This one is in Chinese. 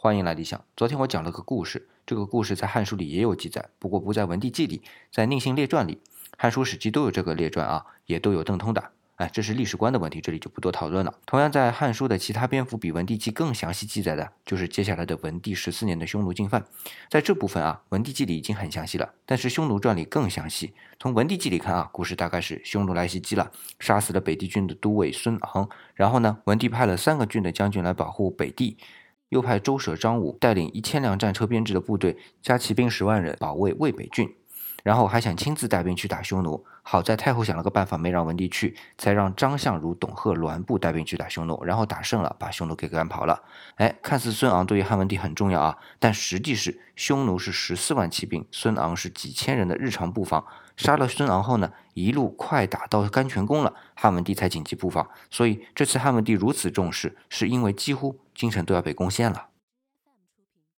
欢迎来理想。昨天我讲了个故事，这个故事在《汉书》里也有记载，不过不在《文帝纪》里，在《宁信列传》里，《汉书》《史记》都有这个列传啊，也都有邓通的。哎，这是历史观的问题，这里就不多讨论了。同样，在《汉书》的其他篇幅比《文帝纪》更详细记载的，就是接下来的文帝十四年的匈奴进犯。在这部分啊，《文帝纪》里已经很详细了，但是《匈奴传》里更详细。从《文帝纪》里看啊，故事大概是匈奴来袭击了，杀死了北地军的都尉孙昂，然后呢，文帝派了三个郡的将军来保护北地。又派周舍、张武带领一千辆战车编制的部队，加骑兵十万人保卫渭北郡，然后还想亲自带兵去打匈奴。好在太后想了个办法，没让文帝去，才让张相如、董贺、栾布带兵去打匈奴，然后打胜了，把匈奴给赶跑了。哎，看似孙昂对于汉文帝很重要啊，但实际是匈奴是十四万骑兵，孙昂是几千人的日常布防。杀了孙昂后呢，一路快打到甘泉宫了，汉文帝才紧急布防。所以这次汉文帝如此重视，是因为几乎京城都要被攻陷了。